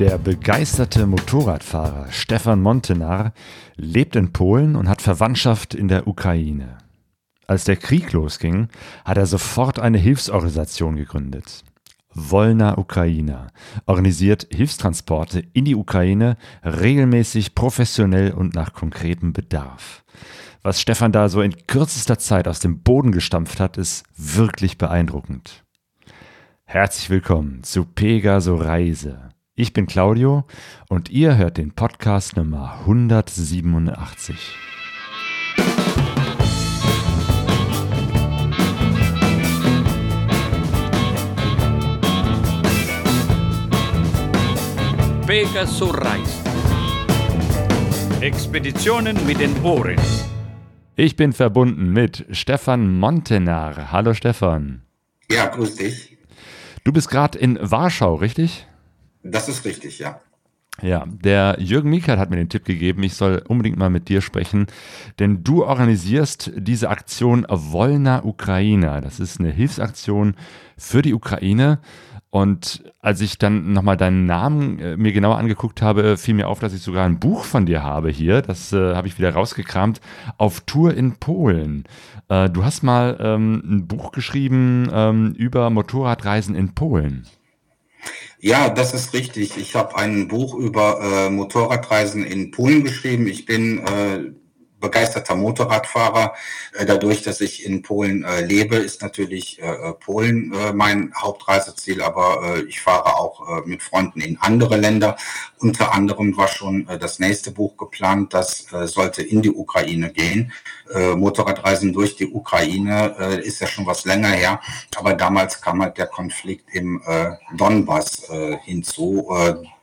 Der begeisterte Motorradfahrer Stefan Montenar lebt in Polen und hat Verwandtschaft in der Ukraine. Als der Krieg losging, hat er sofort eine Hilfsorganisation gegründet. Wolna Ukraina organisiert Hilfstransporte in die Ukraine regelmäßig, professionell und nach konkretem Bedarf. Was Stefan da so in kürzester Zeit aus dem Boden gestampft hat, ist wirklich beeindruckend. Herzlich willkommen zu Pegaso Reise. Ich bin Claudio und ihr hört den Podcast Nummer 187. Pegaso Reise. Expeditionen mit den Ohren. Ich bin verbunden mit Stefan Montenar. Hallo Stefan. Ja, grüß dich. Du bist gerade in Warschau, richtig? Das ist richtig, ja. Ja, der Jürgen Miekert hat mir den Tipp gegeben, ich soll unbedingt mal mit dir sprechen, denn du organisierst diese Aktion Wolna Ukraina. Das ist eine Hilfsaktion für die Ukraine. Und als ich dann nochmal deinen Namen äh, mir genauer angeguckt habe, fiel mir auf, dass ich sogar ein Buch von dir habe hier. Das äh, habe ich wieder rausgekramt. Auf Tour in Polen. Äh, du hast mal ähm, ein Buch geschrieben ähm, über Motorradreisen in Polen. Ja, das ist richtig. Ich habe ein Buch über äh, Motorradreisen in Polen geschrieben. Ich bin äh, begeisterter Motorradfahrer. Äh, dadurch, dass ich in Polen äh, lebe, ist natürlich äh, Polen mein Hauptreiseziel, aber ich fahre auch mit Freunden in andere Länder. Unter anderem war schon das nächste Buch geplant, das sollte in die Ukraine gehen. Motorradreisen durch die Ukraine ist ja schon was länger her, aber damals kam halt der Konflikt im Donbass hinzu.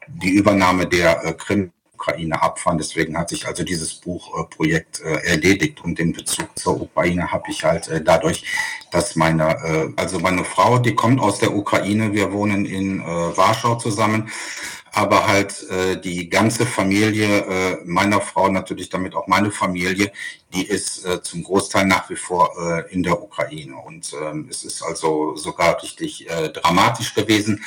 Die Übernahme der Krim Ukraine abfahren. Deswegen hat sich also dieses Buchprojekt äh, erledigt und den Bezug zur Ukraine habe ich halt äh, dadurch, dass meine, äh, also meine Frau, die kommt aus der Ukraine, wir wohnen in Warschau zusammen, aber halt äh, die ganze Familie äh, meiner Frau, natürlich damit auch meine Familie, die ist äh, zum Großteil nach wie vor äh, in der Ukraine. Und ähm, es ist also sogar richtig äh, dramatisch gewesen,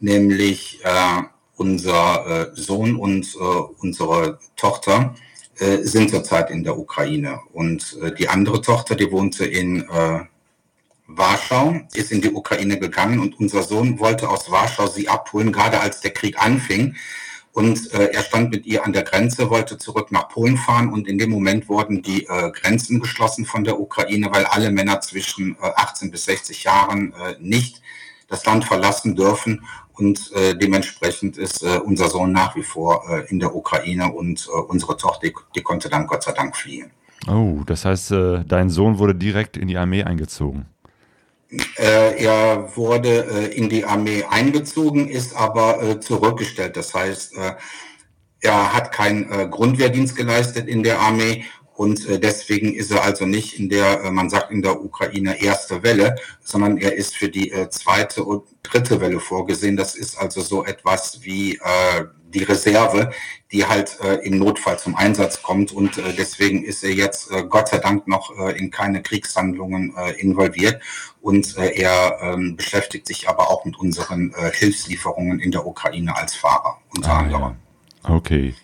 nämlich äh, unser äh, Sohn und äh, unsere Tochter äh, sind zurzeit in der Ukraine. Und die andere Tochter, die wohnte in Warschau, ist in die Ukraine gegangen und unser Sohn wollte aus Warschau sie abholen, gerade als der Krieg anfing. Und äh, er stand mit ihr an der Grenze, wollte zurück nach Polen fahren und in dem Moment wurden die äh, Grenzen geschlossen von der Ukraine, weil alle Männer zwischen äh, 18 bis 60 Jahren nicht das Land verlassen dürfen und äh, dementsprechend ist äh, unser Sohn nach wie vor äh, in der Ukraine und äh, unsere Tochter, die, konnte dann Gott sei Dank fliehen. Oh, das heißt, äh, dein Sohn wurde direkt in die Armee eingezogen. Äh, er wurde äh, in die Armee eingezogen, ist aber äh, zurückgestellt. Das heißt, er hat keinen Grundwehrdienst geleistet in der Armee und äh, deswegen ist er also nicht in der, äh, man sagt in der Ukraine erste Welle, sondern er ist für die äh, zweite und dritte Welle vorgesehen. Das ist also so etwas wie die Reserve, die halt im Notfall zum Einsatz kommt. Und deswegen ist er jetzt Gott sei Dank noch in keine Kriegshandlungen involviert. Und er äh, beschäftigt sich aber auch mit unseren Hilfslieferungen in der Ukraine als Fahrer unter ah, anderem. Ja. Okay.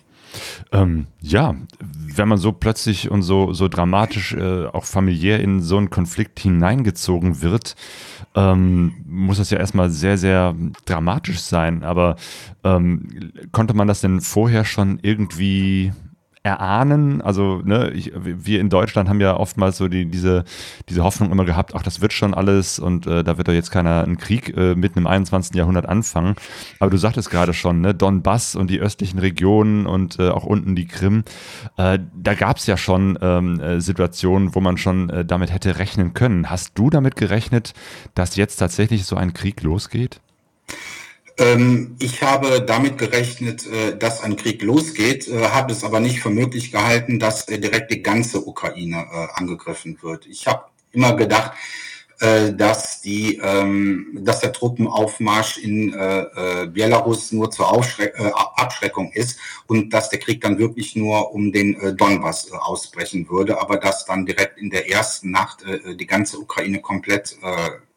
Ähm, ja, wenn man so plötzlich und so, so dramatisch äh, auch familiär in so einen Konflikt hineingezogen wird, ähm, muss das ja erstmal sehr, sehr dramatisch sein. Aber ähm, konnte man das denn vorher schon irgendwie erahnen. Also, ne, ich, wir in Deutschland haben ja oftmals so die, diese, diese Hoffnung immer gehabt, ach, das wird schon alles und äh, da wird doch jetzt keiner einen Krieg äh, mitten im 21. Jahrhundert anfangen. Aber du sagtest gerade schon, ne, Donbass und die östlichen Regionen und äh, auch unten die Krim, äh, da gab es ja schon ähm, äh, Situationen, wo man schon äh, damit hätte rechnen können. Hast du damit gerechnet, dass jetzt tatsächlich so ein Krieg losgeht? Ähm, ich habe damit gerechnet, äh, dass ein Krieg losgeht, äh, habe es aber nicht für möglich gehalten, dass äh, direkt die ganze Ukraine angegriffen wird. Ich habe immer gedacht, dass die, ähm, dass der Truppenaufmarsch in Belarus nur zur Abschreckung ist und dass der Krieg dann wirklich nur um den Donbass ausbrechen würde, aber dass dann direkt in der ersten Nacht die ganze Ukraine komplett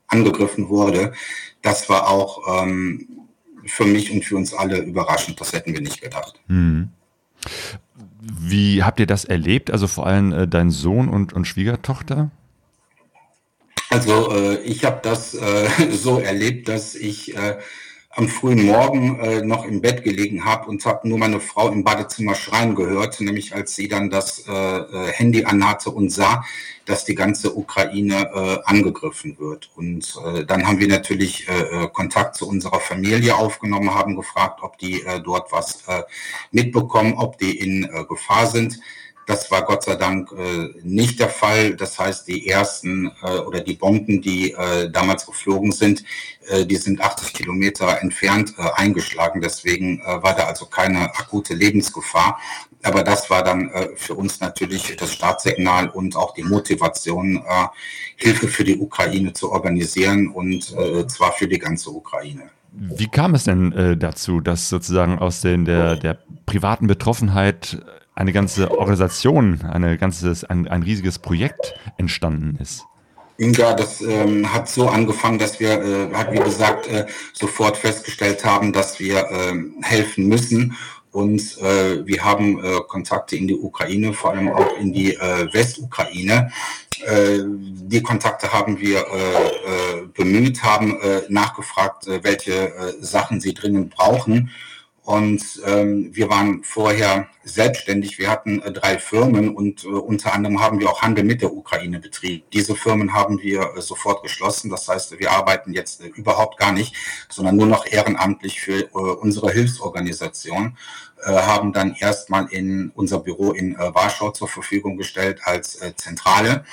angegriffen wurde. Das war auch ähm, für mich und für uns alle überraschend. Das hätten wir nicht gedacht. Hm. Wie habt ihr das erlebt? Also vor allem äh, dein Sohn und, und Schwiegertochter? Also äh, ich habe das äh, so erlebt, dass ich äh, am frühen Morgen äh, noch im Bett gelegen habe und habe nur meine Frau im Badezimmer schreien gehört, nämlich als sie dann das äh, äh, Handy anhatte und sah, dass die ganze Ukraine äh, angegriffen wird. Und äh, dann haben wir natürlich äh, äh, Kontakt zu unserer Familie aufgenommen, haben gefragt, ob die äh, dort was äh, mitbekommen, ob die in äh, Gefahr sind. Das war Gott sei Dank äh, nicht der Fall. Das heißt, die ersten äh, oder die Bomben, die äh, damals geflogen sind, äh, die sind 80 Kilometer entfernt äh, eingeschlagen. Deswegen äh, war da also keine akute Lebensgefahr. Aber das war dann für uns natürlich das Startsignal und auch die Motivation, Hilfe für die Ukraine zu organisieren und zwar für die ganze Ukraine. Wie kam es denn dazu, dass sozusagen aus den, der, der privaten Betroffenheit eine ganze Organisation, eine ganzes, ein, ein riesiges Projekt entstanden ist? Ja, das ähm, hat so angefangen, dass wir, äh, hat wie gesagt, äh, sofort festgestellt haben, dass wir äh, helfen müssen. Und äh, wir haben äh, Kontakte in die Ukraine, vor allem auch in die äh, Westukraine. Äh, die Kontakte haben wir äh, äh, bemüht, haben äh, nachgefragt, äh, welche äh, Sachen sie dringend brauchen. Und ähm, wir waren vorher selbstständig. Wir hatten äh, drei Firmen und äh, unter anderem haben wir auch Handel mit der Ukraine betrieben. Diese Firmen haben wir äh, sofort geschlossen. Das heißt, wir arbeiten jetzt äh, überhaupt gar nicht, sondern nur noch ehrenamtlich für äh, unsere Hilfsorganisation. Äh, haben dann erstmal in unser Büro in äh, Warschau zur Verfügung gestellt als äh, Zentrale.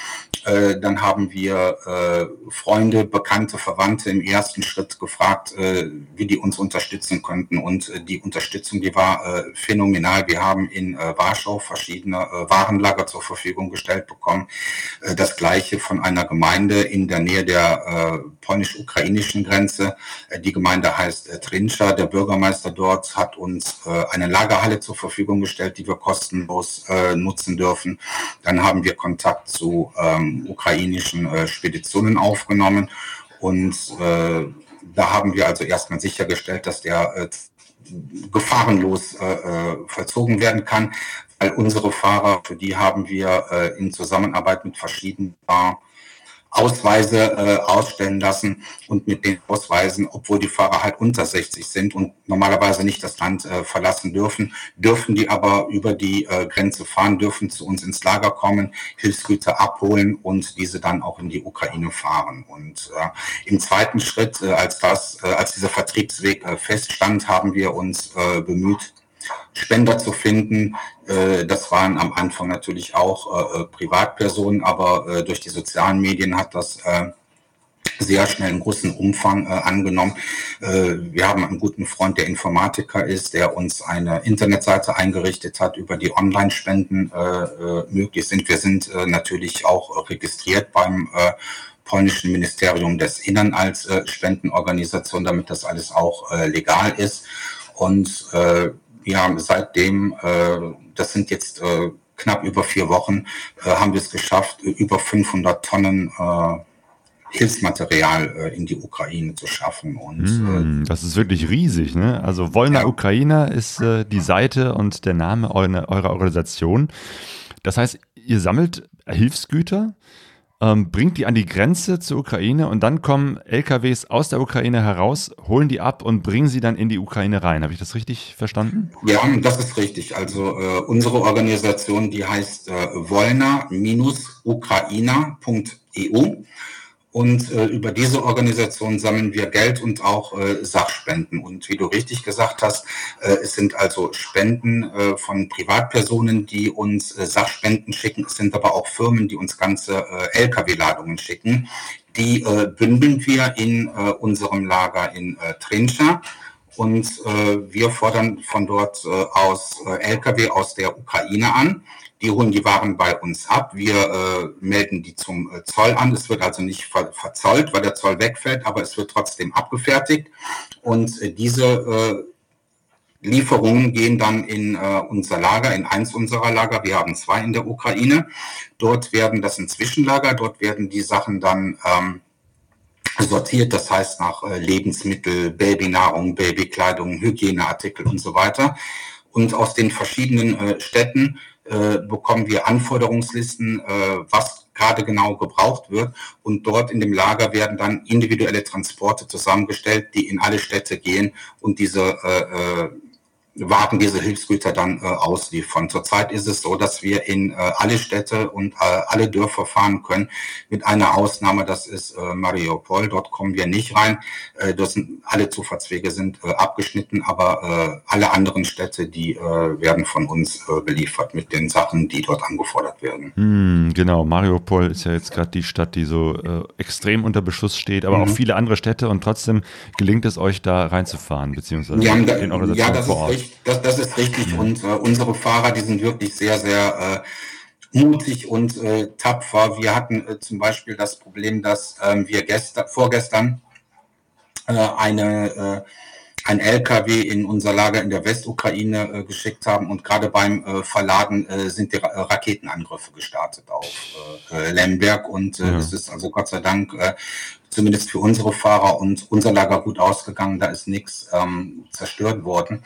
Äh, dann haben wir äh, Freunde, Bekannte, Verwandte im ersten Schritt gefragt, äh, wie die uns unterstützen könnten. Und die Unterstützung, die war phänomenal. Wir haben in Warschau verschiedene Warenlager zur Verfügung gestellt bekommen. das gleiche von einer Gemeinde in der Nähe der polnisch-ukrainischen Grenze. die Gemeinde heißt Trinscha. Der Bürgermeister dort hat uns eine Lagerhalle zur Verfügung gestellt, die wir kostenlos äh, nutzen dürfen. Dann haben wir Kontakt zu ähm, ukrainischen äh, Speditionen aufgenommen und äh, da haben wir also erstmal sichergestellt, dass der äh, gefahrenlos äh, äh, vollzogen werden kann, weil unsere Fahrer, für die haben wir in Zusammenarbeit mit verschiedenen Ausweise äh, ausstellen lassen und mit den Ausweisen, obwohl die Fahrer halt unter 60 sind und normalerweise nicht das Land äh, verlassen dürfen, dürfen die aber über die äh, Grenze fahren, dürfen zu uns ins Lager kommen, Hilfsgüter abholen und diese dann auch in die Ukraine fahren. Und äh, im zweiten Schritt, äh, als das, äh, als dieser Vertriebsweg äh, feststand, haben wir uns äh, bemüht, Spender zu finden. Äh, das waren am Anfang natürlich auch äh, äh, Privatpersonen, aber durch die sozialen Medien hat das sehr schnell einen großen Umfang angenommen. Wir haben einen guten Freund, der Informatiker ist, der uns eine Internetseite eingerichtet hat, über die Online-Spenden möglich sind. Wir sind natürlich auch registriert beim polnischen Ministerium des Innern als Spendenorganisation, damit das alles auch legal ist. Und ja, seitdem, äh, das sind jetzt äh, knapp über vier Wochen, äh, haben wir es geschafft, über 500 Tonnen Hilfsmaterial in die Ukraine zu schaffen. Und, mm, das ist wirklich riesig. Ne? Also Wollner ja. Ukraine ist die Seite und der Name eurer Organisation. Das heißt, ihr sammelt Hilfsgüter ähm, bringt die an die Grenze zur Ukraine und dann kommen LKWs aus der Ukraine heraus, holen die ab und bringen sie dann in die Ukraine rein. Habe ich das richtig verstanden? Ja, das ist richtig. Also äh, unsere Organisation, die heißt äh, Wollner-Ukrainer.eu und äh, über diese Organisation sammeln wir Geld und auch äh, Sachspenden. Und wie du richtig gesagt hast, äh, es sind also Spenden äh, von Privatpersonen, die uns äh, Sachspenden schicken. Es sind aber auch Firmen, die uns ganze äh, Lkw-Ladungen schicken. Die äh, bündeln wir in äh, unserem Lager in äh, Trincha. Und äh, wir fordern von dort äh, aus äh, Lkw aus der Ukraine an die holen die Waren bei uns ab. Wir äh, melden die zum äh, Zoll an. Es wird also nicht ver verzollt, weil der Zoll wegfällt, aber es wird trotzdem abgefertigt. Und äh, diese äh, Lieferungen gehen dann in äh, unser Lager, in eins unserer Lager. Wir haben zwei in der Ukraine. Dort werden, das sind Zwischenlager, dort werden die Sachen dann ähm, sortiert, das heißt nach äh, Lebensmittel, Babynahrung, Babykleidung, Hygieneartikel und so weiter. Und aus den verschiedenen äh, Städten äh, bekommen wir Anforderungslisten, was gerade genau gebraucht wird. Und dort in dem Lager werden dann individuelle Transporte zusammengestellt, die in alle Städte gehen und diese Wagen diese Hilfsgüter dann äh, ausliefern. Zurzeit ist es so, dass wir in äh, alle Städte und äh, alle Dörfer fahren können, mit einer Ausnahme, das ist äh, Mariupol. Dort kommen wir nicht rein. Äh, das sind, alle Zufahrtswege sind äh, abgeschnitten, aber äh, alle anderen Städte, die äh, werden von uns äh, beliefert mit den Sachen, die dort angefordert werden. Hm, genau, Mariupol ist ja jetzt gerade die Stadt, die so äh, extrem unter Beschuss steht, aber mhm. auch viele andere Städte und trotzdem gelingt es euch da reinzufahren, beziehungsweise ja, den Organisationen ja, vor Ort. Das, das ist richtig. Und äh, unsere Fahrer, die sind wirklich sehr, sehr äh, mutig und äh, tapfer. Wir hatten äh, zum Beispiel das Problem, dass ähm, wir gestern, vorgestern äh, eine, äh, ein LKW in unser Lager in der Westukraine äh, geschickt haben und gerade beim äh, Verladen äh, sind die Ra Raketenangriffe gestartet auf äh, Lemberg und äh, ja. es ist also Gott sei Dank äh, zumindest für unsere Fahrer und unser Lager gut ausgegangen. Da ist nichts ähm, zerstört worden.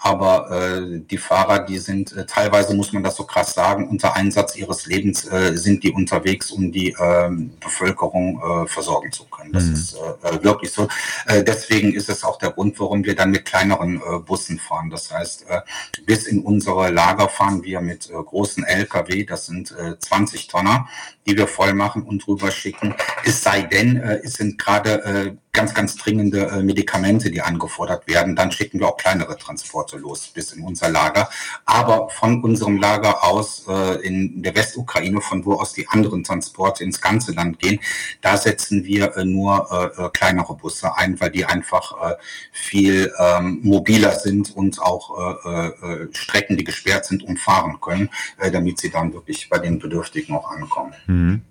Aber äh, die Fahrer, die sind äh, teilweise, muss man das so krass sagen, unter Einsatz ihres Lebens äh, sind die unterwegs, um die äh, Bevölkerung äh, versorgen zu können. Das mhm. ist äh, äh, wirklich so. Äh, deswegen ist es auch der Grund, warum wir dann mit kleineren äh, Bussen fahren. Das heißt, äh, bis in unsere Lager fahren wir mit äh, großen Lkw, das sind äh, 20 Tonner, die wir voll machen und rüber schicken. Es sei denn, äh, es sind gerade äh, ganz, ganz dringende äh, Medikamente, die angefordert werden, dann schicken wir auch kleinere Transporte los bis in unser Lager. Aber von unserem Lager aus äh, in der Westukraine, von wo aus die anderen Transporte ins ganze Land gehen, da setzen wir äh, nur äh, äh kleinere Busse ein, weil die einfach äh, viel ähm, mobiler sind und auch äh, äh, Strecken, die gesperrt sind, umfahren können, äh, damit sie dann wirklich bei den Bedürftigen auch ankommen. Mhm.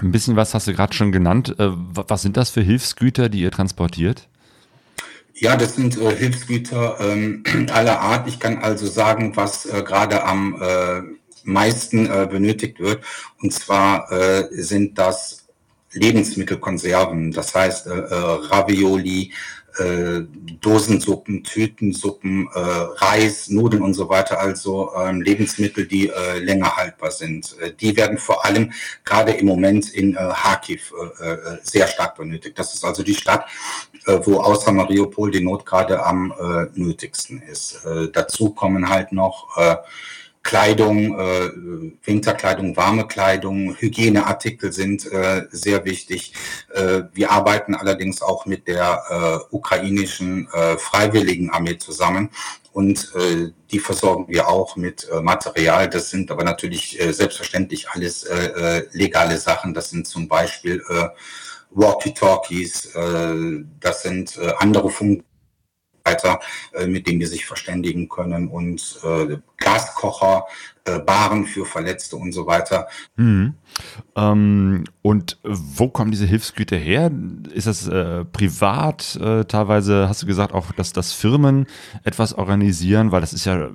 Ein bisschen was hast du gerade schon genannt. Äh, was sind das für Hilfsgüter, die ihr transportiert? Ja, das sind äh, Hilfsgüter ähm, aller Art. Ich kann also sagen, was äh, gerade am äh, meisten äh, benötigt wird. Und zwar äh, sind das Lebensmittelkonserven, das heißt Ravioli, äh, Dosensuppen, Tütensuppen, äh, Reis, Nudeln und so weiter, also ähm, Lebensmittel, die äh, länger haltbar sind. Äh, die werden vor allem gerade im Moment in äh, Kharkiv äh, äh, sehr stark benötigt. Das ist also die Stadt, äh, wo außer Mariupol die Not gerade am äh, nötigsten ist. Äh, dazu kommen halt noch äh, Kleidung, äh, Winterkleidung, warme Kleidung, Hygieneartikel sind äh, sehr wichtig. Äh, wir arbeiten allerdings auch mit der äh, ukrainischen äh, Freiwilligenarmee zusammen und äh, die versorgen wir auch mit äh, Material. Das sind aber natürlich äh, selbstverständlich alles äh, äh, legale Sachen. Das sind zum Beispiel äh, Walkie-Talkies, äh, das sind äh, andere Funk weiter, äh, mit denen die sich verständigen können und äh, Gaskocher, äh, Baren für Verletzte und so weiter. Mhm. Ähm, und wo kommen diese Hilfsgüter her? Ist das äh, privat? Äh, teilweise hast du gesagt auch, dass das Firmen etwas organisieren, weil das ist ja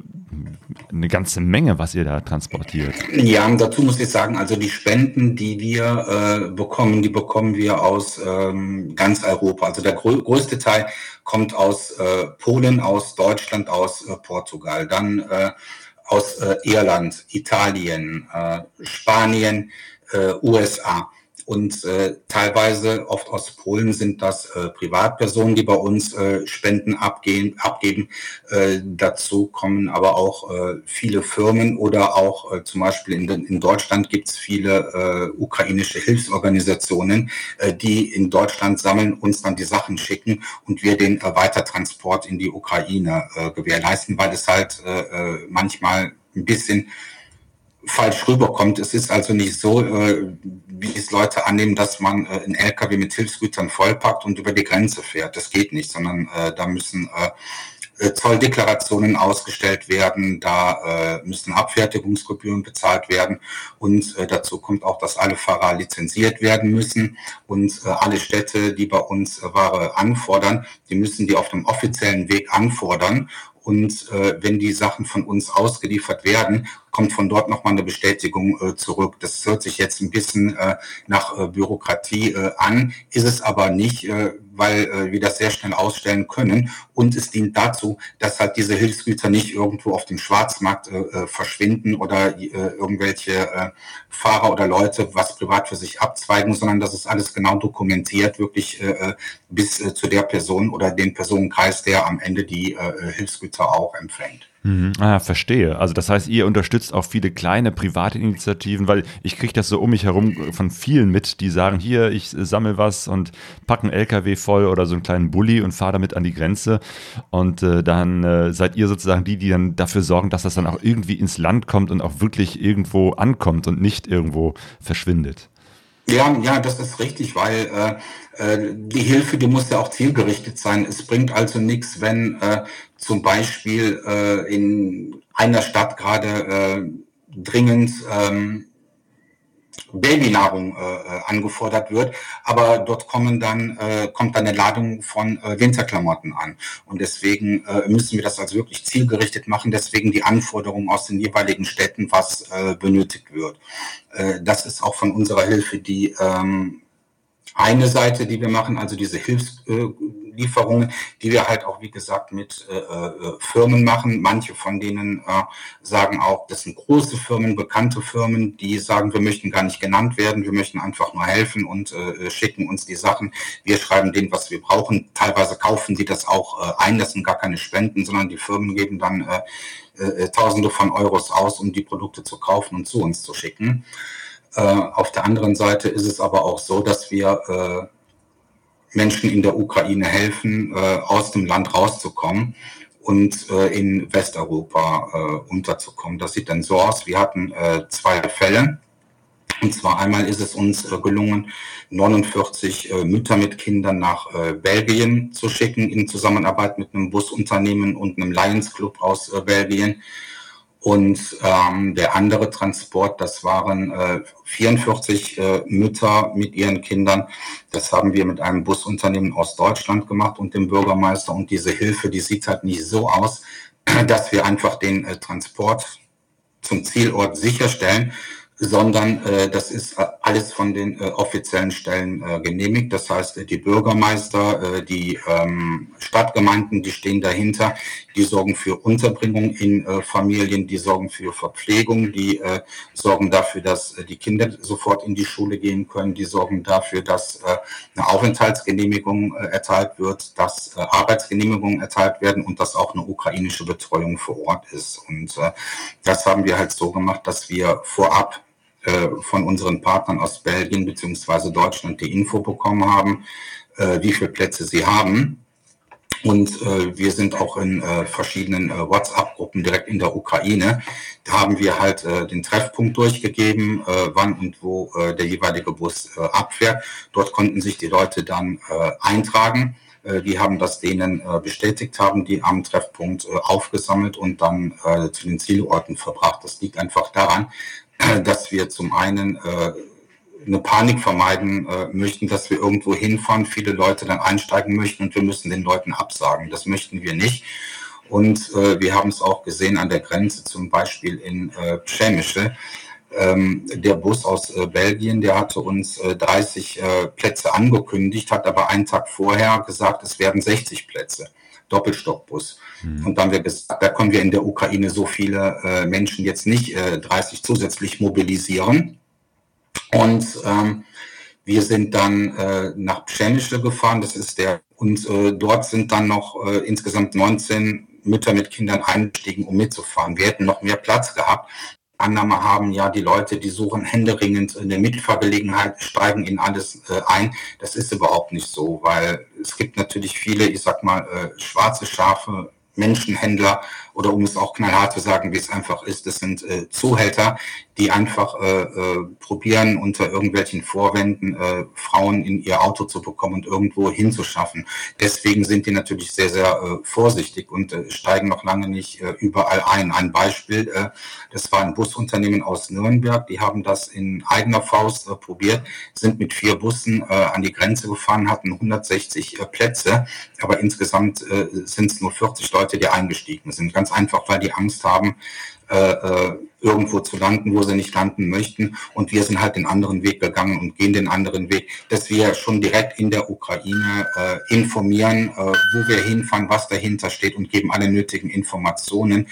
eine ganze Menge, was ihr da transportiert. Ja, und dazu muss ich sagen, also die Spenden, die wir äh, bekommen, die bekommen wir aus ähm, ganz Europa. Also der grö größte Teil kommt aus äh, Polen, aus Deutschland, aus äh, Portugal. Dann äh, aus äh, Irland, Italien, äh, Spanien, äh, USA. Und äh, teilweise, oft aus Polen, sind das äh, Privatpersonen, die bei uns äh, Spenden abgehen, abgeben. Äh, dazu kommen aber auch äh, viele Firmen oder auch äh, zum Beispiel in, in Deutschland gibt es viele äh, ukrainische Hilfsorganisationen, äh, die in Deutschland sammeln, uns dann die Sachen schicken und wir den äh, Weitertransport in die Ukraine äh, gewährleisten, weil es halt äh, äh manchmal ein bisschen falsch rüberkommt. Es ist also nicht so, äh, wie es Leute annehmen, dass man äh, einen LKW mit Hilfsgütern vollpackt und über die Grenze fährt. Das geht nicht, sondern äh, da müssen Zolldeklarationen ausgestellt werden, da äh, müssen Abfertigungsgebühren bezahlt werden und äh, dazu kommt auch, dass alle Fahrer lizenziert werden müssen und äh, alle Städte, die bei uns Ware anfordern, die müssen die auf dem offiziellen Weg anfordern Und äh, wenn die Sachen von uns ausgeliefert werden, kommt von dort nochmal eine Bestätigung äh, zurück. Das hört sich jetzt ein bisschen äh, nach äh, Bürokratie äh, an, ist es aber nicht, äh, weil äh, wir das sehr schnell ausstellen können. Und es dient dazu, dass halt diese Hilfsgüter nicht irgendwo auf dem Schwarzmarkt verschwinden oder irgendwelche Fahrer oder Leute was privat für sich abzweigen, sondern dass es alles genau dokumentiert, wirklich bis zu der Person oder dem Personenkreis, der am Ende die Hilfsgüter auch empfängt. Mhm. Ah, verstehe. Also das heißt, ihr unterstützt auch viele kleine private Initiativen, weil ich kriege das so um mich herum von vielen mit, die sagen, hier, ich sammle was und packe einen LKW voll oder so einen kleinen Bulli und fahre damit an die Grenze. Und äh, dann äh, seid ihr sozusagen die, die dann dafür sorgen, dass das dann auch irgendwie ins Land kommt und auch wirklich irgendwo ankommt und nicht irgendwo verschwindet. Ja, ja, das ist richtig, weil äh, äh, die Hilfe, die muss ja auch zielgerichtet sein. Es bringt also nichts, wenn äh, zum Beispiel äh, in einer Stadt gerade äh, dringend ähm, Babynahrung äh, angefordert wird, aber dort kommen dann äh, kommt dann eine Ladung von äh, Winterklamotten an und deswegen äh, müssen wir das also wirklich zielgerichtet machen. Deswegen die Anforderungen aus den jeweiligen Städten, was äh, benötigt wird. Äh, das ist auch von unserer Hilfe die ähm, eine Seite, die wir machen, also diese Hilfslieferungen, die wir halt auch, wie gesagt, mit äh, äh, Firmen machen. Manche von denen äh, sagen auch, das sind große Firmen, bekannte Firmen, die sagen, wir möchten gar nicht genannt werden, wir möchten einfach nur helfen und äh, schicken uns die Sachen. Wir schreiben denen, was wir brauchen. Teilweise kaufen die das auch äh, ein, das sind gar keine Spenden, sondern die Firmen geben dann äh, äh, Tausende von Euros aus, um die Produkte zu kaufen und zu uns zu schicken. Äh, auf der anderen Seite ist es aber auch so, dass wir äh, Menschen in der Ukraine helfen, äh, aus dem Land rauszukommen und äh, in Westeuropa äh, unterzukommen. Das sieht dann so aus. Wir hatten äh, zwei Fälle. Und zwar einmal ist es uns äh, gelungen, 49 äh, Mütter mit Kindern nach äh, Belgien zu schicken in Zusammenarbeit mit einem Busunternehmen und einem Lions Club aus äh, Belgien. Und ähm, der andere Transport, das waren äh, 44 äh, Mütter mit ihren Kindern. Das haben wir mit einem Busunternehmen aus Deutschland gemacht und dem Bürgermeister. Und diese Hilfe, die sieht halt nicht so aus, dass wir einfach den äh, Transport zum Zielort sicherstellen, sondern äh, das ist äh, alles von den äh, offiziellen Stellen äh, genehmigt. Das heißt, äh, die Bürgermeister, äh, die ähm, Stadtgemeinden, die stehen dahinter, die sorgen für Unterbringung in äh, Familien, die sorgen für Verpflegung, die äh, sorgen dafür, dass äh, die Kinder sofort in die Schule gehen können, die sorgen dafür, dass äh, eine Aufenthaltsgenehmigung äh, erteilt wird, dass äh, Arbeitsgenehmigungen erteilt werden und dass auch eine ukrainische Betreuung vor Ort ist. Und äh, das haben wir halt so gemacht, dass wir vorab äh, von unseren Partnern aus Belgien beziehungsweise Deutschland die Info bekommen haben, äh, wie viele Plätze sie haben. Und äh, wir sind auch in äh, verschiedenen äh, WhatsApp-Gruppen direkt in der Ukraine. Da haben wir halt äh, den Treffpunkt durchgegeben, äh, wann und wo äh, der jeweilige Bus äh, abfährt. Dort konnten sich die Leute dann äh, eintragen. Äh, wir haben das denen äh, bestätigt, haben die am Treffpunkt äh, aufgesammelt und dann äh, zu den Zielorten verbracht. Das liegt einfach daran, dass wir zum einen äh, eine Panik vermeiden äh, möchten, dass wir irgendwo hinfahren, viele Leute dann einsteigen möchten und wir müssen den Leuten absagen. Das möchten wir nicht. Und äh, wir haben es auch gesehen an der Grenze, zum Beispiel in äh, Pschemische. Ähm, der Bus aus äh, Belgien, der hatte uns äh, 30 äh, Plätze angekündigt, hat aber einen Tag vorher gesagt, es werden 60 Plätze. Doppelstockbus. Mhm. Und dann wir gesagt, da können wir in der Ukraine so viele äh, Menschen jetzt nicht äh, 30 zusätzlich mobilisieren. Und ähm, wir sind dann äh, nach Pschenice gefahren, das ist der, und äh, dort sind dann noch äh, insgesamt 19 Mütter mit Kindern eingestiegen, um mitzufahren. Wir hätten noch mehr Platz gehabt. Annahme haben ja die Leute, die suchen händeringend eine Mitfahrgelegenheit, steigen in alles äh, ein. Das ist überhaupt nicht so, weil es gibt natürlich viele, ich sag mal, äh, schwarze Schafe Menschenhändler oder um es auch knallhart zu sagen, wie es einfach ist, das sind äh, Zuhälter, die einfach äh, äh, probieren, unter irgendwelchen Vorwänden äh, Frauen in ihr Auto zu bekommen und irgendwo hinzuschaffen. Deswegen sind die natürlich sehr, sehr äh, vorsichtig und äh, steigen noch lange nicht äh, überall ein. Ein Beispiel, äh, das war ein Busunternehmen aus Nürnberg, die haben das in eigener Faust äh, probiert, sind mit vier Bussen äh, an die Grenze gefahren, hatten 160 äh, Plätze, aber insgesamt äh, sind es nur 40 Leute Leute, die eingestiegen sind. Ganz einfach, weil die Angst haben, äh, äh, irgendwo zu landen, wo sie nicht landen möchten. Und wir sind halt den anderen Weg gegangen und gehen den anderen Weg, dass wir schon direkt in der Ukraine äh, informieren, äh, wo wir hinfahren, was dahinter steht und geben alle nötigen Informationen.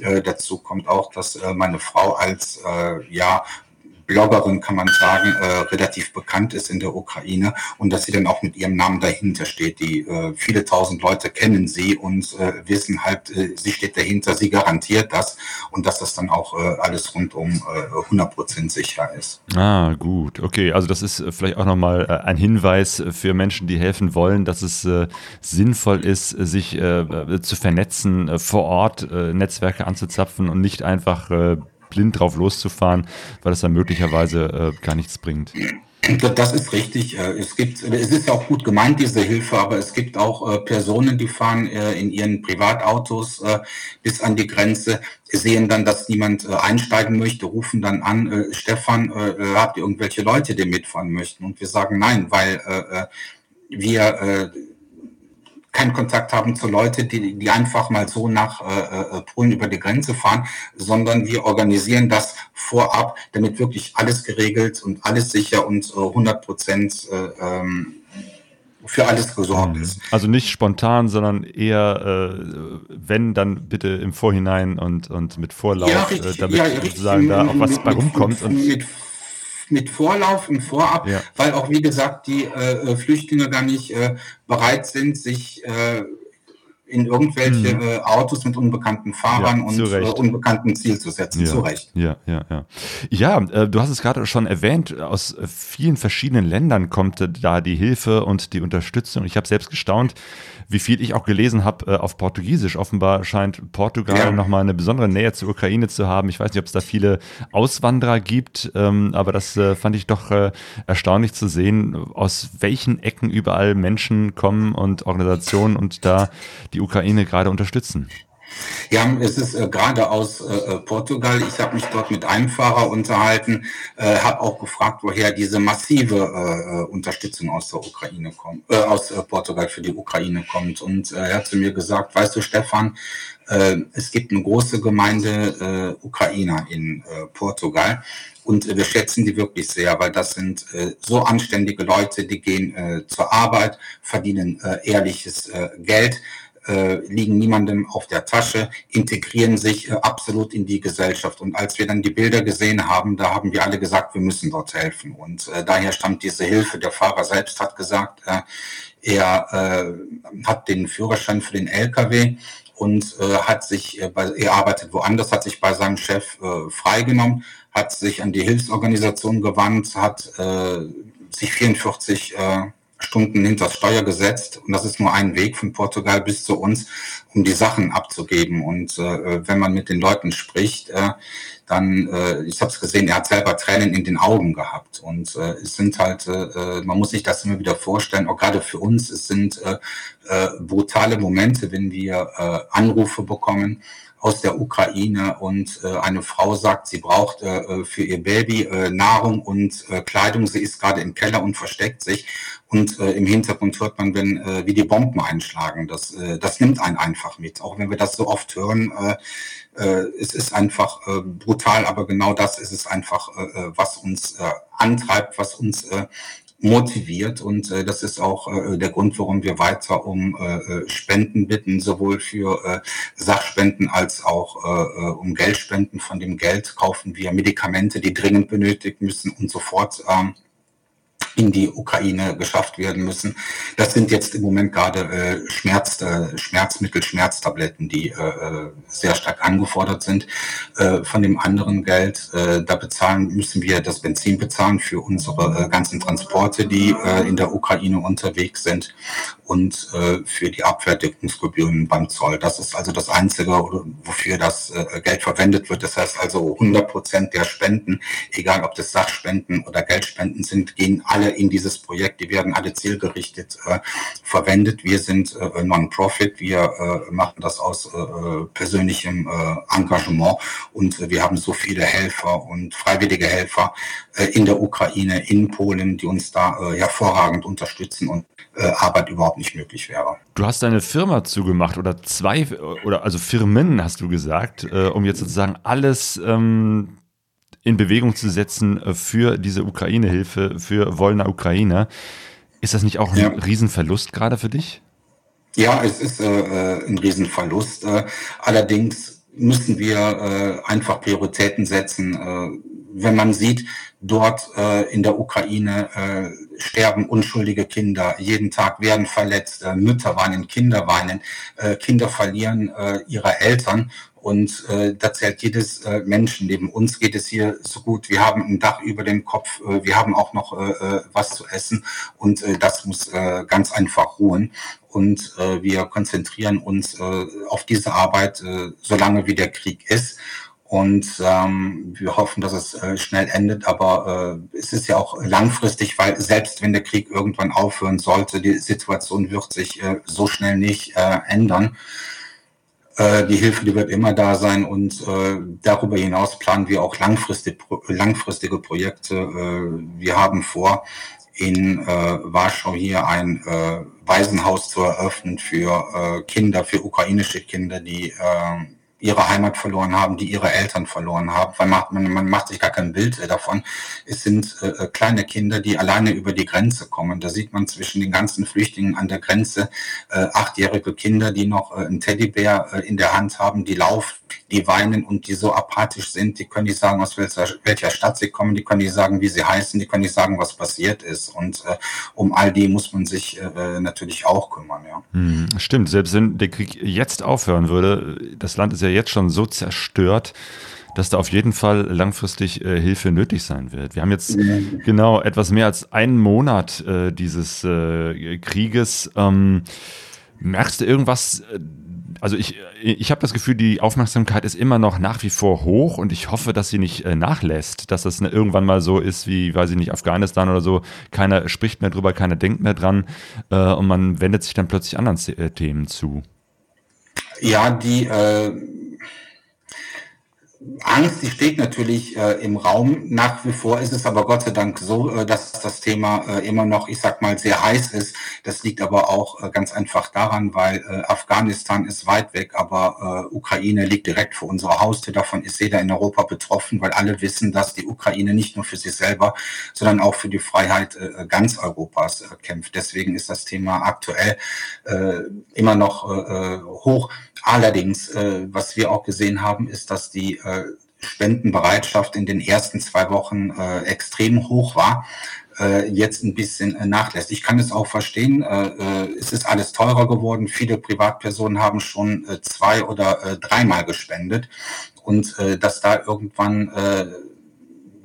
Äh, dazu kommt auch, dass äh, meine Frau als ja Bloggerin, kann man sagen, äh, relativ bekannt ist in der Ukraine und dass sie dann auch mit ihrem Namen dahinter steht. Die äh, viele tausend Leute kennen sie und äh, wissen halt, äh, sie steht dahinter, sie garantiert das und dass das dann auch äh, alles rundum äh, 100% sicher ist. Ah, gut. Okay, also das ist äh, vielleicht auch nochmal ein Hinweis für Menschen, die helfen wollen, dass es sinnvoll ist, sich zu vernetzen, vor Ort Netzwerke anzuzapfen und nicht einfach blind drauf loszufahren, weil das dann möglicherweise äh, gar nichts bringt. Das ist richtig. Äh, es gibt, es ist ja auch gut gemeint, diese Hilfe, aber es gibt auch äh, Personen, die fahren äh, in ihren Privatautos bis an die Grenze, sehen dann, dass niemand einsteigen möchte, rufen dann an, Stefan, habt ihr irgendwelche Leute, die mitfahren möchten? Und wir sagen nein, weil wir keinen Kontakt haben zu Leuten, die, die einfach mal so nach äh, äh, Polen über die Grenze fahren, sondern wir organisieren das vorab, damit wirklich alles geregelt und alles sicher und äh, 100 Prozent äh, ähm, für alles gesorgt mhm. ist. Also nicht spontan, sondern eher, äh, wenn, dann bitte im Vorhinein und, und mit Vorlauf, ja, richtig, äh, damit ja, sozusagen da auch was bei rumkommt. Und mit mit Vorlauf und Vorab, ja. weil auch wie gesagt die äh, äh, Flüchtlinge gar nicht äh, bereit sind, sich äh, in irgendwelche mhm. äh, Autos mit unbekannten Fahrern ja, und äh, unbekannten Ziel zu setzen. Ja, zu Recht. Ja, ja, ja. Ja, äh, du hast es gerade schon erwähnt, aus vielen verschiedenen Ländern kommt da die Hilfe und die Unterstützung. Ich habe selbst gestaunt, wie viel ich auch gelesen habe äh, auf Portugiesisch. Offenbar scheint Portugal ja. nochmal eine besondere Nähe zur Ukraine zu haben. Ich weiß nicht, ob es da viele Auswanderer gibt, ähm, aber das äh, fand ich doch äh, erstaunlich zu sehen, aus welchen Ecken überall Menschen kommen und Organisationen und da die Ukraine gerade unterstützen. Ja, es ist äh, gerade aus äh, äh, Portugal. Ich habe mich dort mit einem Fahrer unterhalten, äh, habe auch gefragt, woher diese massive äh, äh, Unterstützung aus der Ukraine kommt, äh, aus äh, Portugal für die Ukraine kommt. Und äh, er hat zu mir gesagt, weißt du, Stefan, äh, es gibt eine große Gemeinde äh, Ukrainer in äh, Portugal. Und wir schätzen die wirklich sehr, weil das sind äh, so anständige Leute, die gehen äh, zur Arbeit, verdienen äh, ehrliches äh, Geld äh, liegen niemandem auf der Tasche, integrieren sich äh, absolut in die Gesellschaft. Und als wir dann die Bilder gesehen haben, da haben wir alle gesagt, wir müssen dort helfen. Und äh, daher stammt diese Hilfe. Der Fahrer selbst hat gesagt, äh, er äh, hat den Führerschein für den LKW und äh, hat sich, äh, bei, er arbeitet woanders, hat sich bei seinem Chef freigenommen, hat sich an die Hilfsorganisation gewandt, hat äh, sich 44 äh, Stunden hinter Steuer gesetzt und das ist nur ein Weg von Portugal bis zu uns, um die Sachen abzugeben. Und äh, wenn man mit den Leuten spricht, äh, dann, äh, ich habe es gesehen, er hat selber Tränen in den Augen gehabt. Und äh, es sind halt, äh, man muss sich das immer wieder vorstellen, auch gerade für uns, es sind äh, äh, brutale Momente, wenn wir äh, Anrufe bekommen aus der Ukraine und äh, eine Frau sagt, sie braucht äh, für ihr Baby äh, Nahrung und äh, Kleidung. Sie ist gerade im Keller und versteckt sich und äh, im Hintergrund hört man, wenn äh, wie die Bomben einschlagen. Das, äh, das nimmt einen einfach mit. Auch wenn wir das so oft hören, äh, äh, es ist einfach äh, brutal, aber genau das ist es einfach, äh, äh was uns äh, antreibt, was uns äh, motiviert und äh, das ist auch äh, der Grund, warum wir weiter um äh, äh, Spenden bitten, sowohl für äh, Sachspenden als auch äh, äh, um Geldspenden. Von dem Geld kaufen wir Medikamente, die dringend benötigt müssen und sofort ähm, in die Ukraine geschafft werden müssen. Das sind jetzt im Moment gerade äh, Schmerz, äh, Schmerzmittel, Schmerztabletten, die äh, äh, sehr stark angefordert sind. Äh, von dem anderen Geld, äh, da bezahlen müssen wir das Benzin bezahlen für unsere äh, ganzen Transporte, die äh, in der Ukraine unterwegs sind und äh, für die Abfertigungsgebühren beim Zoll. Das ist also das Einzige, wofür das äh, Geld verwendet wird. Das heißt also 100 Prozent der Spenden, egal ob das Sachspenden oder Geldspenden sind, gehen alle alle in dieses Projekt, die werden alle zielgerichtet äh, verwendet. Wir sind äh, Non-Profit, wir äh, machen das aus persönlichem Engagement und wir haben so viele Helfer und freiwillige Helfer in der Ukraine, in Polen, die uns da hervorragend unterstützen und Arbeit überhaupt nicht möglich wäre. Du hast deine Firma zugemacht oder zwei oder also Firmen hast du gesagt, um jetzt sozusagen alles ähm, in Bewegung zu setzen äh, für diese Ukraine-Hilfe, für Wollner Ukraine. Ist das nicht auch ein ja. Riesenverlust gerade für dich? Ja, es ist äh, äh ein Riesenverlust. Äh, allerdings müssen wir äh, einfach Prioritäten setzen. Äh, wenn man sieht, dort äh, in der Ukraine äh, sterben unschuldige Kinder, jeden Tag werden verletzt, äh, Mütter weinen, Kinder weinen, äh, Kinder verlieren äh, ihre Eltern und äh, da zählt jedes äh, Menschenleben. Uns geht es hier so gut. Wir haben ein Dach über dem Kopf. Äh, wir haben auch noch äh, äh, was zu essen. Und äh, das muss äh, ganz einfach ruhen. Und äh, wir konzentrieren uns äh, auf diese Arbeit, äh, solange wie der Krieg ist. Und ähm, wir hoffen, dass es äh, schnell endet, aber äh, es ist ja auch langfristig, weil selbst wenn der Krieg irgendwann aufhören sollte, die Situation wird sich äh, so schnell nicht äh, ändern. Äh, die Hilfe, die wird immer da sein und äh, darüber hinaus planen wir auch langfristig, langfristige Projekte. Äh, wir haben vor, in äh, Warschau hier ein äh, Waisenhaus zu eröffnen für äh, Kinder, für ukrainische Kinder, die äh, ihre Heimat verloren haben, die ihre Eltern verloren haben, weil man, man, macht sich gar kein Bild davon. Es sind äh, äh, kleine Kinder, die alleine über die Grenze kommen. Da sieht man zwischen den ganzen Flüchtlingen an der Grenze äh, achtjährige Kinder, die noch äh, einen Teddybär äh, in der Hand haben, die laufen, die weinen und die so apathisch sind, die können nicht sagen, aus welcher, welcher Stadt sie kommen, die können nicht sagen, wie sie heißen, die können nicht sagen, was passiert ist. Und äh, um all die muss man sich äh, natürlich auch kümmern. Ja. Hm, stimmt, selbst wenn der Krieg jetzt aufhören würde, das Land ist ja jetzt schon so zerstört, dass da auf jeden Fall langfristig äh, Hilfe nötig sein wird. Wir haben jetzt genau etwas mehr als einen Monat äh, dieses äh, Krieges. Ähm, merkst du irgendwas? Äh, also ich, ich habe das Gefühl, die Aufmerksamkeit ist immer noch nach wie vor hoch und ich hoffe, dass sie nicht äh, nachlässt, dass das ne, irgendwann mal so ist wie, weiß ich nicht, Afghanistan oder so. Keiner spricht mehr drüber, keiner denkt mehr dran äh, und man wendet sich dann plötzlich anderen Themen zu. Ja, die äh, Angst, die steht natürlich äh, im Raum. Nach wie vor ist es aber Gott sei Dank so, äh, dass das Thema äh, immer noch, ich sag mal, sehr heiß ist. Das liegt aber auch äh, ganz einfach daran, weil äh, Afghanistan ist weit weg, aber äh, Ukraine liegt direkt vor unserer Haustür. Davon ist jeder in Europa betroffen, weil alle wissen, dass die Ukraine nicht nur für sich selber, sondern auch für die Freiheit ganz Europas kämpft. Deswegen ist das Thema aktuell immer noch hoch. Allerdings, äh, was wir auch gesehen haben, ist, dass die äh, Spendenbereitschaft in den ersten zwei Wochen äh, extrem hoch war, äh, jetzt ein bisschen äh, nachlässt. Ich kann es auch verstehen, äh, äh, es ist alles teurer geworden. Viele Privatpersonen haben schon äh, zwei oder äh, dreimal gespendet und dass da irgendwann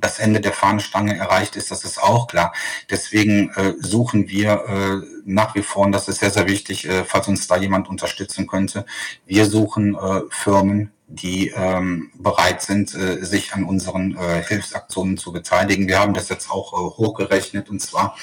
das Ende der Fahnenstange erreicht ist, das ist auch klar. Deswegen äh, suchen wir äh, nach wie vor, und das ist sehr, sehr wichtig, äh, falls uns da jemand unterstützen könnte, wir suchen äh, Firmen, die ähm, bereit sind, äh, sich an unseren äh, Hilfsaktionen zu beteiligen. Wir haben das jetzt auch äh, hochgerechnet und zwar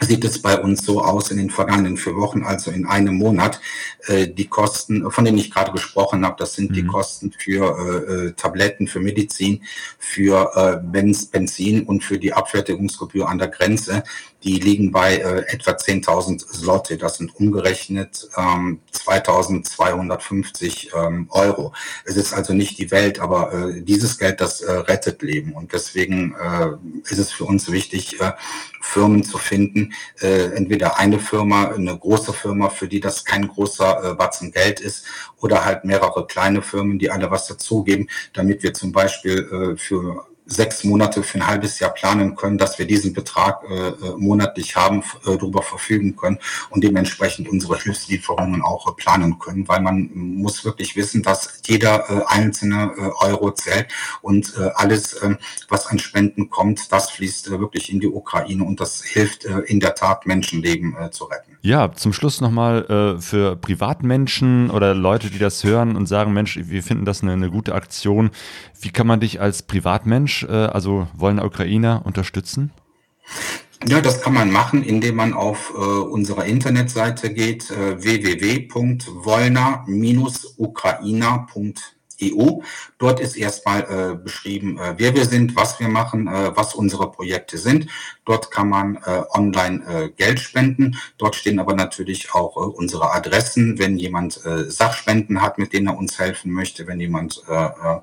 sieht es bei uns so aus in den vergangenen vier Wochen, also in einem Monat. Äh, die Kosten, von denen ich gerade gesprochen habe, das sind mhm. die Kosten für äh, äh, Tabletten, für Medizin, für äh, Benzin und für die Abfertigungsgebühr an der Grenze. Die liegen bei äh, etwa 10.000 Slotte. Das sind umgerechnet ähm, 2.250 ähm, Euro. Es ist also nicht die Welt, aber äh, dieses Geld, das äh, rettet Leben. Und deswegen äh, ist es für uns wichtig, äh, Firmen zu finden. Äh, entweder eine Firma, eine große Firma, für die das kein großer äh, Batzen Geld ist, oder halt mehrere kleine Firmen, die alle was dazugeben, damit wir zum Beispiel äh, für sechs Monate für ein halbes Jahr planen können, dass wir diesen Betrag äh, äh monatlich haben, äh, darüber verfügen können und dementsprechend unsere Hilfslieferungen auch äh, planen können, weil man muss wirklich wissen, dass jeder äh, einzelne äh, Euro zählt und äh, alles, äh, was an Spenden kommt, das fließt äh, wirklich in die Ukraine und das hilft äh, in der Tat, Menschenleben äh, zu retten. Ja, zum Schluss nochmal äh, für Privatmenschen oder Leute, die das hören und sagen, Mensch, wir finden das eine, eine gute Aktion. Wie kann man dich als Privatmensch, äh, also wollen Ukrainer, unterstützen? Ja, das kann man machen, indem man auf äh, unsere Internetseite geht, äh, www.wollner-ukrainer.eu. Dort ist erstmal äh, beschrieben, äh, wer wir sind, was wir machen, äh, was unsere Projekte sind. Dort kann man äh, online äh, Geld spenden. Dort stehen aber natürlich auch äh, unsere Adressen, wenn jemand äh, Sachspenden hat, mit denen er uns helfen möchte, wenn jemand äh, äh,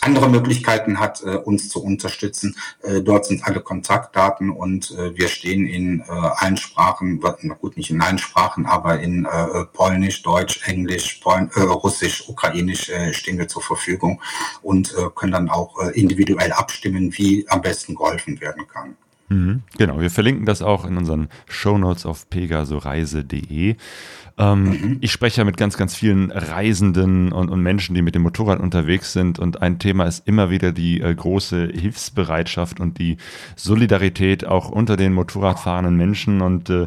andere Möglichkeiten hat, äh, uns zu unterstützen. Äh, dort sind alle Kontaktdaten und äh, wir stehen in äh, allen Sprachen, na gut, nicht in allen Sprachen, aber in äh, Polnisch, Deutsch, Englisch, Pol äh, Russisch, Ukrainisch stehen wir zur Verfügung und können dann auch individuell abstimmen, wie am besten geholfen werden kann. Mhm, genau, wir verlinken das auch in unseren Shownotes auf pegasoreise.de. Ähm. Ich spreche ja mit ganz, ganz vielen Reisenden und, und, Menschen, die mit dem Motorrad unterwegs sind. Und ein Thema ist immer wieder die äh, große Hilfsbereitschaft und die Solidarität auch unter den Motorradfahrenden Menschen. Und äh,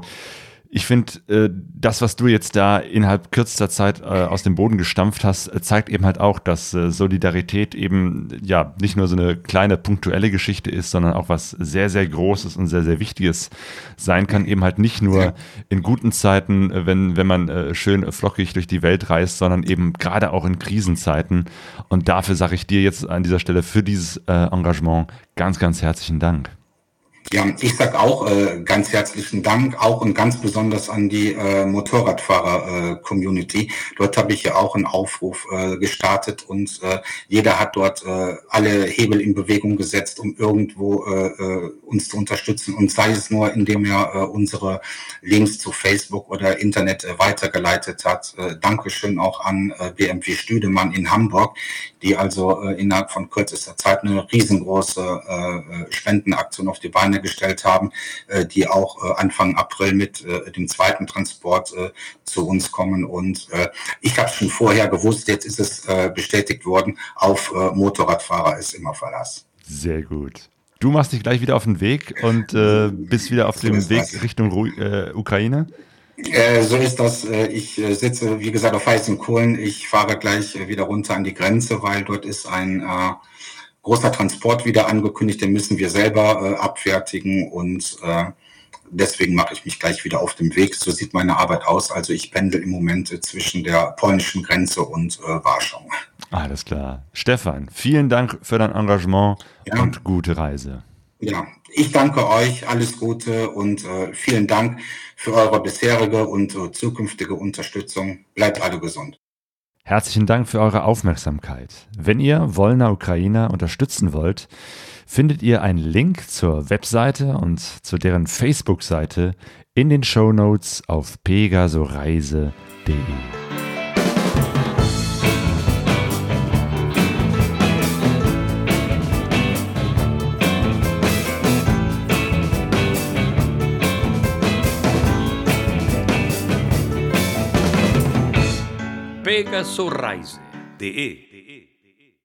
ich finde, äh, das, was du jetzt da innerhalb kürzester Zeit äh, aus dem Boden gestampft hast, äh, zeigt eben halt auch, dass äh, Solidarität eben ja nicht nur so eine kleine punktuelle Geschichte ist, sondern auch was sehr, sehr Großes und sehr, sehr Wichtiges sein kann. Eben halt nicht nur in guten Zeiten, äh, wenn, wenn man äh, schön flockig durch die Welt reist, sondern eben gerade auch in Krisenzeiten. Und dafür sage ich dir jetzt an dieser Stelle für dieses Engagement ganz, ganz herzlichen Dank. Ja, ich sag auch äh, ganz herzlichen Dank, auch und ganz besonders an die äh, Motorradfahrer-Community. Äh, dort habe ich ja auch einen Aufruf äh, gestartet und äh, jeder hat dort äh, alle Hebel in Bewegung gesetzt, um irgendwo äh, äh, uns zu unterstützen und sei es nur, indem er äh, unsere Links zu Facebook oder Internet äh, weitergeleitet hat. Äh, Dankeschön auch an äh, BMW Stüdemann in Hamburg, die also äh, innerhalb von kürzester Zeit eine riesengroße äh, äh Spendenaktion auf die Beine gestellt haben, äh, die auch äh, Anfang April mit äh, dem zweiten Transport zu uns kommen. Und ich habe schon vorher gewusst, jetzt ist es bestätigt worden, auf Motorradfahrer ist immer Verlass. Sehr gut. Du machst dich gleich wieder auf den Weg und äh, bist wieder auf dem Weg. Richtung Ru äh, Ukraine? Äh, so ist das. Ich sitze, wie gesagt, auf heißen Kohlen. Ich fahre gleich wieder runter an die Grenze, weil dort ist ein großer Transport wieder angekündigt, den müssen wir selber äh, abfertigen und äh, deswegen mache ich mich gleich wieder auf dem Weg. So sieht meine Arbeit aus. Also ich pendel im Moment äh, zwischen der polnischen Grenze und äh, Warschau. Alles klar. Stefan, vielen Dank für dein Engagement ja. und gute Reise. Ja, ich danke euch, alles Gute und äh, vielen Dank für eure bisherige und äh, zukünftige Unterstützung. Bleibt alle gesund. Herzlichen Dank für eure Aufmerksamkeit. Wenn ihr Wollner Ukrainer unterstützen wollt, findet ihr einen Link zur Webseite und zu deren Facebook-Seite in den Show Notes auf pegasoreise.de. pegasoreise.de